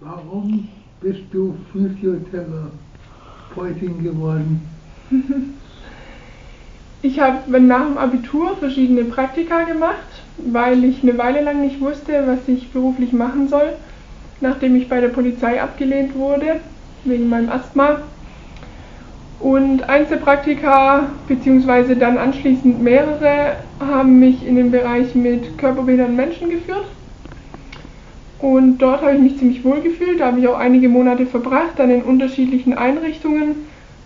Warum bist du Physiotherapeutin geworden? Ich habe nach dem Abitur verschiedene Praktika gemacht, weil ich eine Weile lang nicht wusste, was ich beruflich machen soll, nachdem ich bei der Polizei abgelehnt wurde wegen meinem Asthma. Und Einzelpraktika beziehungsweise dann anschließend mehrere haben mich in den Bereich mit körperbehinderten Menschen geführt. Und dort habe ich mich ziemlich wohl gefühlt. Da habe ich auch einige Monate verbracht, dann in unterschiedlichen Einrichtungen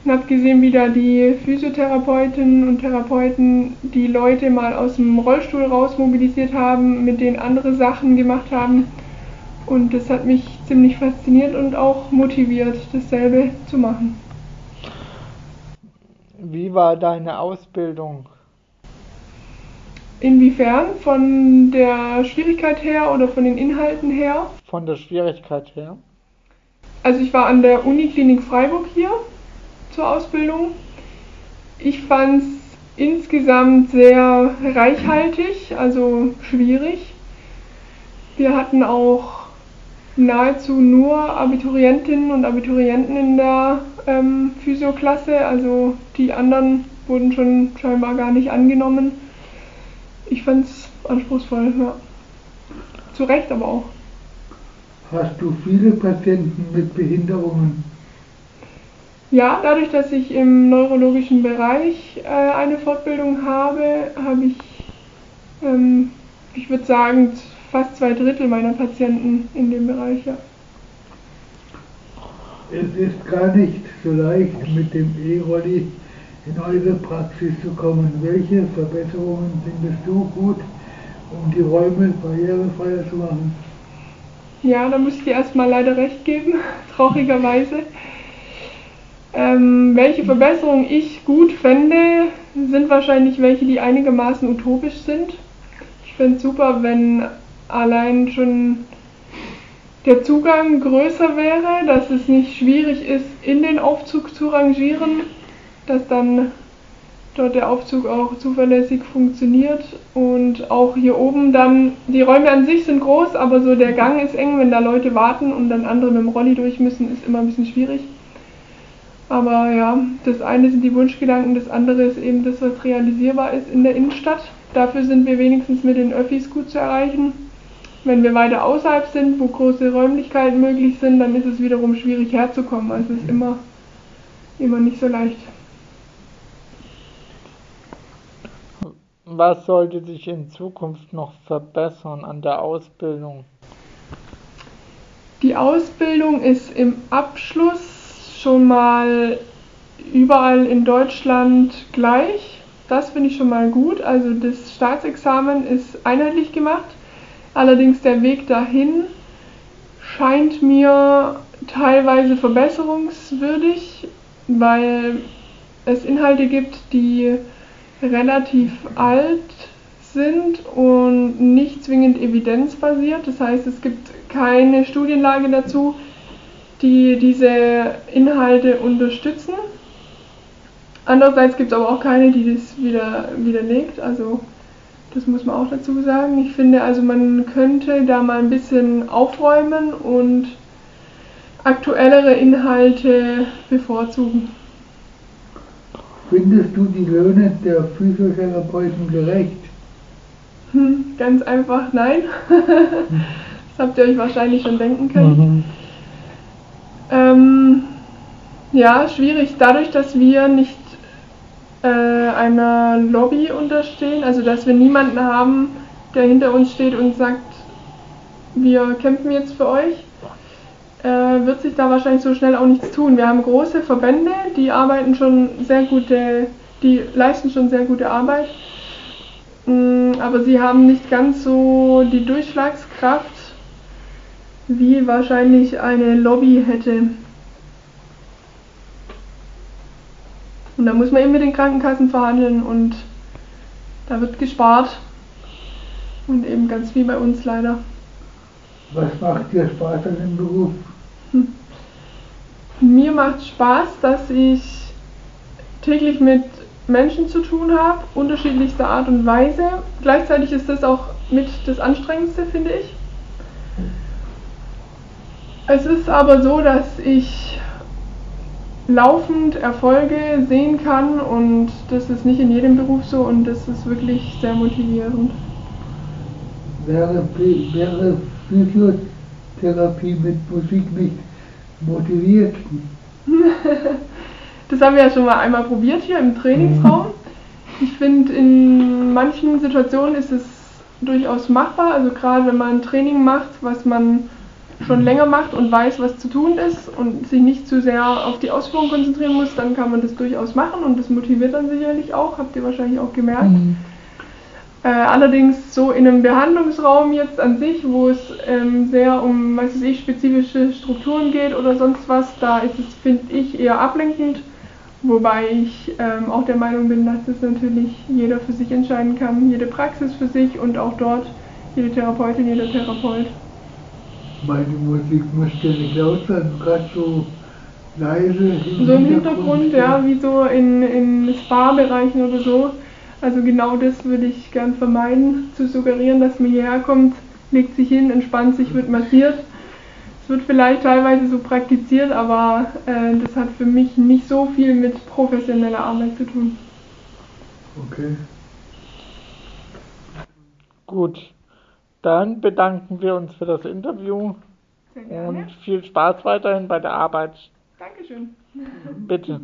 und habe gesehen, wie da die Physiotherapeutinnen und Therapeuten die Leute mal aus dem Rollstuhl raus mobilisiert haben, mit denen andere Sachen gemacht haben. Und das hat mich ziemlich fasziniert und auch motiviert, dasselbe zu machen. Wie war deine Ausbildung? Inwiefern? Von der Schwierigkeit her oder von den Inhalten her? Von der Schwierigkeit her. Also ich war an der Uniklinik Freiburg hier zur Ausbildung. Ich fand es insgesamt sehr reichhaltig, also schwierig. Wir hatten auch nahezu nur Abiturientinnen und Abiturienten in der ähm, Physioklasse, also die anderen wurden schon scheinbar gar nicht angenommen. Ich fand es anspruchsvoll, ja. Zu Recht aber auch. Hast du viele Patienten mit Behinderungen? Ja, dadurch, dass ich im neurologischen Bereich äh, eine Fortbildung habe, habe ich, ähm, ich würde sagen, fast zwei Drittel meiner Patienten in dem Bereich, ja. Es ist gar nicht so leicht, mit dem E-Rolli in eure Praxis zu kommen. Welche Verbesserungen findest du gut, um die Räume barrierefreier zu machen? Ja, da muss ich dir erstmal leider recht geben, traurigerweise. Ähm, welche Verbesserungen ich gut fände, sind wahrscheinlich welche, die einigermaßen utopisch sind. Ich fände es super, wenn allein schon der Zugang größer wäre, dass es nicht schwierig ist, in den Aufzug zu rangieren, dass dann dort der Aufzug auch zuverlässig funktioniert und auch hier oben dann, die Räume an sich sind groß, aber so der Gang ist eng, wenn da Leute warten und dann andere mit dem Rolli durch müssen, ist immer ein bisschen schwierig. Aber ja, das eine sind die Wunschgedanken, das andere ist eben das, was realisierbar ist in der Innenstadt. Dafür sind wir wenigstens mit den Öffis gut zu erreichen. Wenn wir weiter außerhalb sind, wo große Räumlichkeiten möglich sind, dann ist es wiederum schwierig herzukommen. Also es ist immer, immer nicht so leicht. Was sollte sich in Zukunft noch verbessern an der Ausbildung? Die Ausbildung ist im Abschluss schon mal überall in Deutschland gleich. Das finde ich schon mal gut. Also das Staatsexamen ist einheitlich gemacht. Allerdings der Weg dahin scheint mir teilweise verbesserungswürdig, weil es Inhalte gibt, die relativ alt sind und nicht zwingend evidenzbasiert. Das heißt, es gibt keine Studienlage dazu, die diese Inhalte unterstützen. Andererseits gibt es aber auch keine, die das wieder widerlegt. Also das muss man auch dazu sagen. Ich finde also, man könnte da mal ein bisschen aufräumen und aktuellere Inhalte bevorzugen. Findest du die Löhne der Physiotherapeuten gerecht? Hm, ganz einfach nein. das habt ihr euch wahrscheinlich schon denken können. Mhm. Ähm, ja, schwierig. Dadurch, dass wir nicht äh, einer Lobby unterstehen, also dass wir niemanden haben, der hinter uns steht und sagt, wir kämpfen jetzt für euch, wird sich da wahrscheinlich so schnell auch nichts tun. Wir haben große Verbände, die arbeiten schon sehr gute, die leisten schon sehr gute Arbeit, mm, aber sie haben nicht ganz so die Durchschlagskraft, wie wahrscheinlich eine Lobby hätte. Und da muss man eben mit den Krankenkassen verhandeln und da wird gespart. Und eben ganz viel bei uns leider. Was macht dir Spaß an dem Beruf? Mir macht Spaß, dass ich täglich mit Menschen zu tun habe, unterschiedlichster Art und Weise. Gleichzeitig ist das auch mit das Anstrengendste, finde ich. Es ist aber so, dass ich laufend Erfolge sehen kann und das ist nicht in jedem Beruf so und das ist wirklich sehr motivierend. Wäre, wäre Physiotherapie mit Musik nicht motiviert? das haben wir ja schon mal einmal probiert hier im Trainingsraum. Ich finde, in manchen Situationen ist es durchaus machbar. Also gerade wenn man ein Training macht, was man schon länger macht und weiß, was zu tun ist und sich nicht zu sehr auf die Ausführung konzentrieren muss, dann kann man das durchaus machen und das motiviert dann sicherlich auch, habt ihr wahrscheinlich auch gemerkt. Mhm. Äh, allerdings so in einem Behandlungsraum jetzt an sich, wo es ähm, sehr um, weiß ich, spezifische Strukturen geht oder sonst was, da ist es, finde ich, eher ablenkend. Wobei ich ähm, auch der Meinung bin, dass es natürlich jeder für sich entscheiden kann, jede Praxis für sich und auch dort jede Therapeutin, jeder Therapeut. Meine Musik müsste nicht laut sein, gerade so leise. Im so im Hintergrund, ja, wie so in, in Spa-Bereichen oder so. Also genau das würde ich gern vermeiden, zu suggerieren, dass man hierher kommt, legt sich hin, entspannt sich, wird massiert. Es wird vielleicht teilweise so praktiziert, aber äh, das hat für mich nicht so viel mit professioneller Arbeit zu tun. Okay. Gut, dann bedanken wir uns für das Interview Sehr gerne. und viel Spaß weiterhin bei der Arbeit. Dankeschön. Bitte.